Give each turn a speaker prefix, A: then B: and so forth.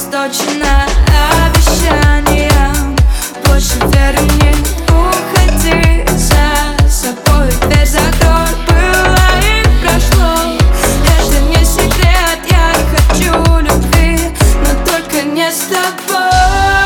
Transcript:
A: Источена обещания Больше верь мне, уходи. За собой дверь закрой Было и прошло. Это не секрет, я хочу любви Но только не с тобой.